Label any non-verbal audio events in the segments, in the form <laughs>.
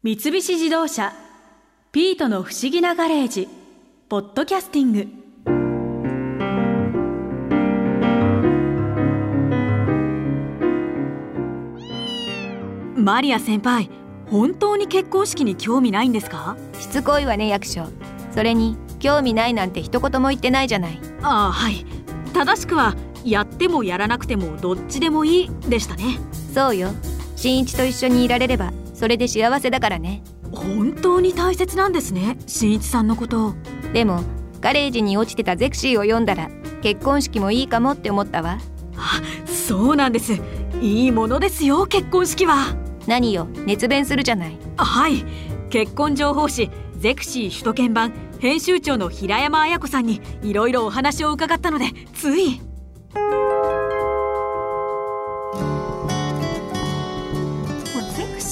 三菱自動車「ピートの不思議なガレージ」ポッドキャスティング。マリア先輩本当に結婚式に興味ないんですか？しつこいわね役所。それに興味ないなんて一言も言ってないじゃない。ああはい。正しくはやってもやらなくてもどっちでもいいでしたね。そうよ。新一と一緒にいられればそれで幸せだからね。本当に大切なんですね新一さんのこと。でもガレージに落ちてたゼクシーを読んだら結婚式もいいかもって思ったわ。あそうなんです。いいものですよ結婚式は。何よ熱弁するじゃない。はい結婚情報誌ゼクシー首都圏版編集長の平山綾子さんにいろいろお話を伺ったのでつい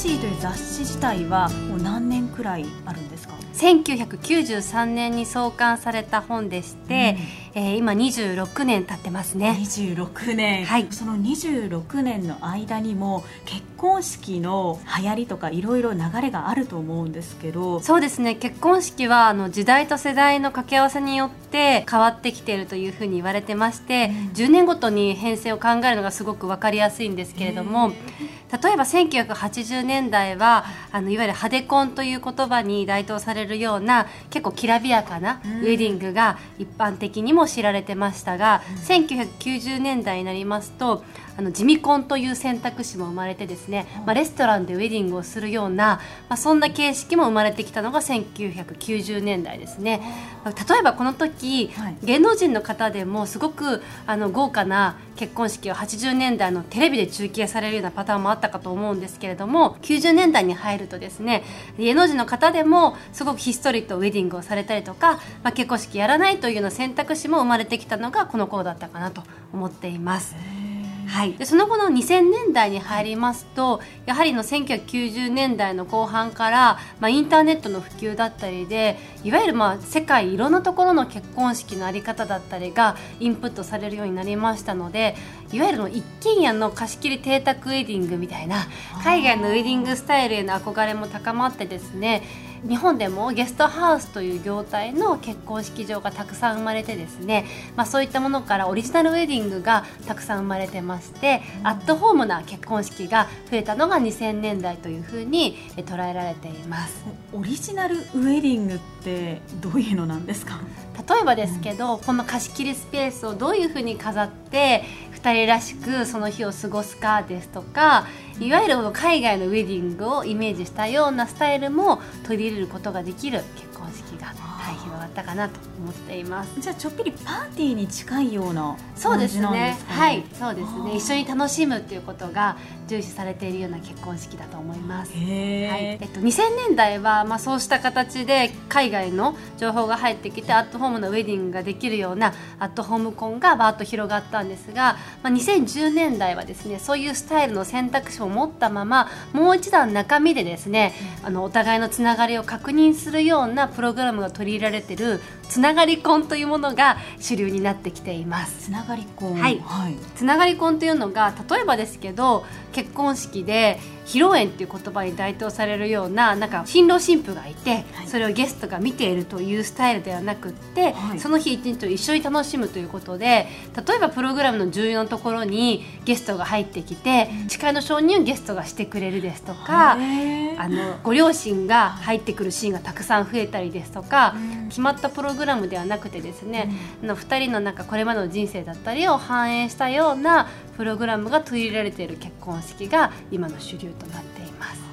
シーという雑誌自体はもう何年くらいあるんですか？1993年に創刊された本でして、えー今26年経ってますね。26年、はい。その26年の間にも結婚式の流行りとかいろいろ流れがあると思うんですけど。そうですね。結婚式はあの時代と世代の掛け合わせによって変わってきているというふうに言われてまして、10年ごとに編成を考えるのがすごく分かりやすいんですけれども例えば1980年代はあのいわゆる派手婚という言葉に該当されるような結構きらびやかなウェディングが一般的にも知られてましたが、1990年代になりますとあの地味婚という選択肢も生まれてですね、まあ、レストランでウェディングをするような、まあ、そんな形式も生まれてきたのが1990年代ですね。まあ例えばこの時、はい。芸能人の方でもすごくあの豪華な結婚式を80年代のテレビで中継されるようなパターンもあったかと思うんですけれども90年代に入るとですね芸能人の方でもすごくひっそりとウェディングをされたりとか、まあ、結婚式やらないというような選択肢も生まれてきたのがこの頃だったかなと思っています。はい、でその後の2000年代に入りますとやはりの1990年代の後半から、まあ、インターネットの普及だったりでいわゆるまあ世界いろんなところの結婚式の在り方だったりがインプットされるようになりましたのでいわゆるの一軒家の貸し切り邸宅ウェディングみたいな海外のウェディングスタイルへの憧れも高まってですね日本でもゲストハウスという業態の結婚式場がたくさん生まれてですね、まあ、そういったものからオリジナルウェディングがたくさん生まれてましてアットホームな結婚式が増えたのが2000年代というふうにえ捉えられています。オリジナルウェディングってどういうのなんですか？例えばですけど、この貸し切りスペースをどういうふうに飾って2人らしくその日を過ごすかですとかいわゆる海外のウェディングをイメージしたようなスタイルも取り入れることができる結婚式が、はい、広がったかなと思っています。じゃあちょっぴりパーティーに近いようなそうですね。はいそうですね。一緒に楽しむっていうことが重視されているような結婚式だと思います。へはい。え、えっと、2000年代は、まあ、そうした形で海外の情報が入ってきてアットホームのウェディングができるようなアットホーム婚がバーッと広がったんですが、まあ、2010年代はですねそういうスタイルの選択肢を持ったままもう一段中身でですねあのお互いのつながりを確認するようなプログラムが取り入れられているつながり婚というものが主流になってきています。つながり婚。はい。はい、つながり婚というのが例えばですけど結婚式で披露宴っていう言葉に代表されるようななんか新郎新婦がいて、はい。それをゲストが見ているというスタイルではなくって、はい。その日一日を一緒に楽しむということで例えばプログラムの重要なところにゲストが入ってきて誓いの承認をゲストがしてくれるですとか。あのご両親が入ってくるシーンがたくさん増えたりですとか、決まったプログラムではなくてですね、あの2人のなんかこれまでの人生だったりを反映したようなプログラムが取り入れられている結婚式が今の主流となっています。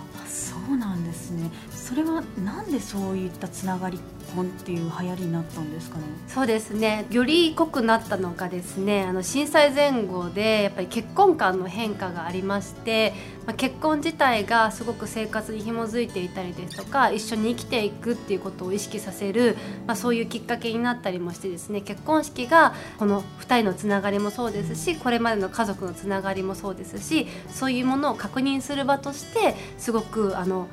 そうなんですねそれはなんでそういったつながり婚っていう流行りになったんですかね？そうですね。より濃くなったのがですねあの震災前後でやっぱり結婚観の変化がありまして、まあ、結婚自体がすごく生活に紐づいていたりですとか一緒に生きていくっていうことを意識させる、まあ、そういうきっかけになったりもしてですね結婚式がこの2人のつながりもそうですしこれまでの家族のつながりもそうですしそういうものを確認する場としてすごくあの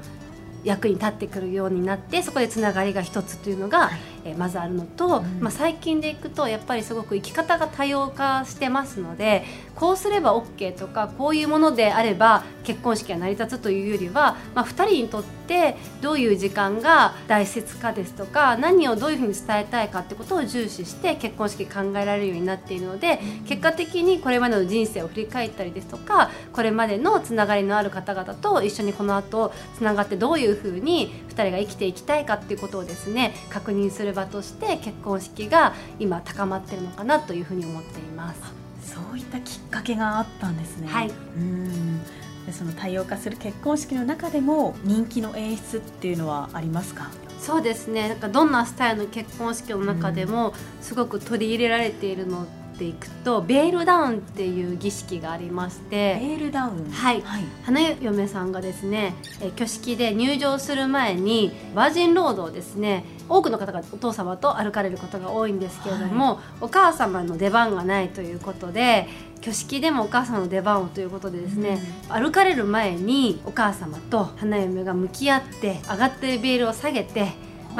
役に立ってくるようになってそこでつながりが一つというのが、えー、まずあるのと、うん、まあ、最近でいくとやっぱりすごく生き方が多様化してますのでこうすれば OK とかこういうものであれば結婚式が成り立つというよりは、まあ、2人にとってどういう時間が大切かですとか何をどういうふうに伝えたいかってことを重視して結婚式考えられるようになっているので結果的にこれまでの人生を振り返ったりですとかこれまでのつながりのある方々と一緒にこの後つながってどういうふうに2人が生きていきたいかっていうことをですね確認する場として結婚式が今高まってるのかなというふうに思っています。そういったきっかけがあったんですね。はい、うんでその多様化する結婚式の中でも人気の演出っていうのはありますか？そうですねなんかどんなスタイルの結婚式の中でもすごく取り入れられているのていくとベールダウンっていう儀式がありましてベールダウン？はい、はい、花嫁さんがですね挙式で入場する前にバージンロードをですね多くの方がお父様と歩かれることが多いんですけれども、はい、お母様の出番がないということで挙式でもお母様の出番をということでですね、うん、歩かれる前にお母様と花嫁が向き合って上がっているベールを下げて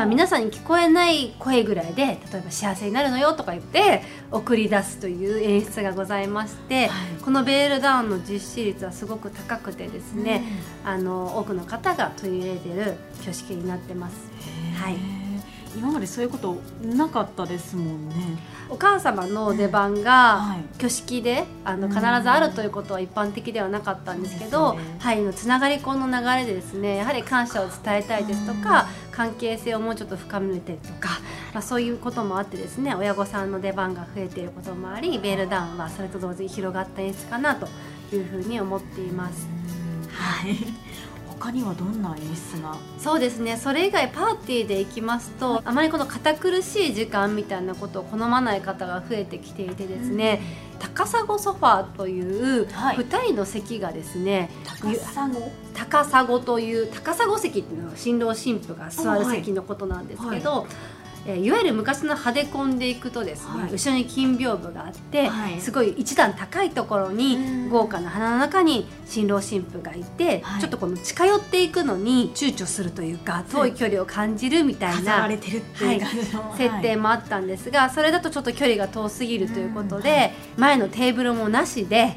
まあ、皆さんに聞こえない声ぐらいで例えば幸せになるのよとか言って送り出すという演出がございまして、はい、このベールダウンの実施率はすごく高くてですね、うん、あの多くの方が取り入れてる挙式になってます。はい今までそういうことなかったですもんね。お母様の出番が挙式であの必ずあるということは一般的ではなかったんですけど、はい、のつながり婚の流れでですねやはり感謝を伝えたいですとか関係性をもうちょっと深めてとか、まあ、そういうこともあってですね親御さんの出番が増えていることもありベールダウンはそれと同時に広がった演出かなというふうに思っています。はい他にはどんな演出が？そうですね。それ以外パーティーで行きますとあまりこの堅苦しい時間みたいなことを好まない方が増えてきていてですね、うん、高砂ソファーという2人の席がですね、はい、高砂という高砂席っていうのは新郎新婦が座る席のことなんですけど、はい。はいえー、いわゆる昔の派手婚でいくとですね、はい、後ろに金屏風があって、はい、すごい一段高いところに豪華な花の中に新郎新婦がいて、はい、ちょっとこの近寄っていくのに躊躇するというか遠い距離を感じるみたいな、設定もあったんですがそれだとちょっと距離が遠すぎるということで、前のテーブルもなしで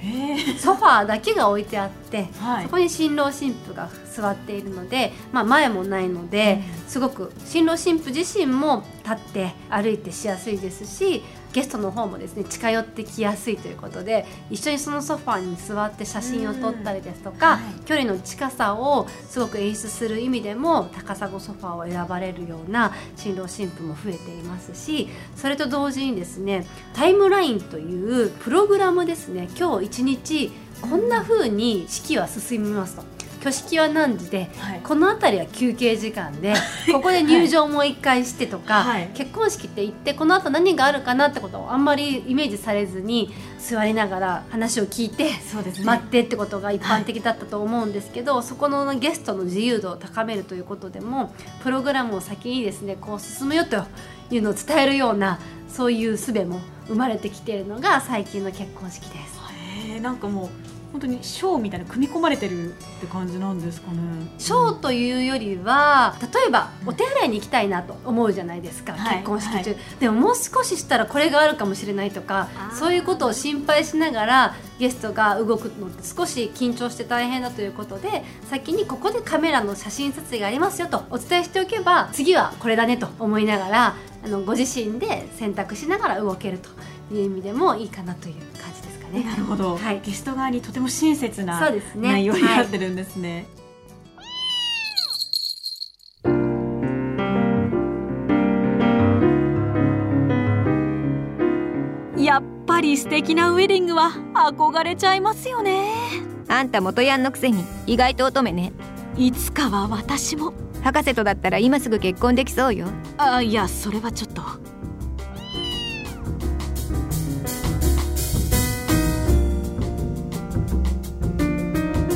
ソファーだけが置いてあって、そこに新郎新婦が座っているので、まあ、前もないので、すごく新郎新婦自身も立って歩いてしやすいですしゲストの方もですね近寄ってきやすいということで一緒にそのソファーに座って写真を撮ったりですとか、はい、距離の近さをすごく演出する意味でも高砂ソファーを選ばれるような新郎新婦も増えていますしそれと同時にですねタイムラインというプログラムですね今日一日こんな風に式は進みますと。挙式は何時で、はい、この辺りは休憩時間で <laughs> ここで入場もう一回してとか、はい、結婚式って言ってこの後何があるかなってことをあんまりイメージされずに座りながら話を聞いて、ね、待ってってことが一般的だったと思うんですけど、はい、そこのゲストの自由度を高めるということでもプログラムを先にですねこう進むよというのを伝えるようなそういう術も生まれてきているのが最近の結婚式です。へなんかもう本当にショーみたいな組み込まれてるって感じなんですかね。ショーというよりは例えばお手洗いに行きたいなと思うじゃないですか、結婚式中、はい、でももう少ししたらこれがあるかもしれないとかそういうことを心配しながらゲストが動くのって少し緊張して大変だということで先にここでカメラの写真撮影がありますよとお伝えしておけば次はこれだねと思いながらあのご自身で選択しながら動けるという意味でもいいかなという感じね。なるほど、はい、ゲスト側にとても親切な内容になってるんですね。やっぱり素敵なウェディングは憧れちゃいますよね。あんた元ヤンのくせに意外と乙女ね。いつかは私も。博士とだったら今すぐ結婚できそうよ。あいやそれはちょっと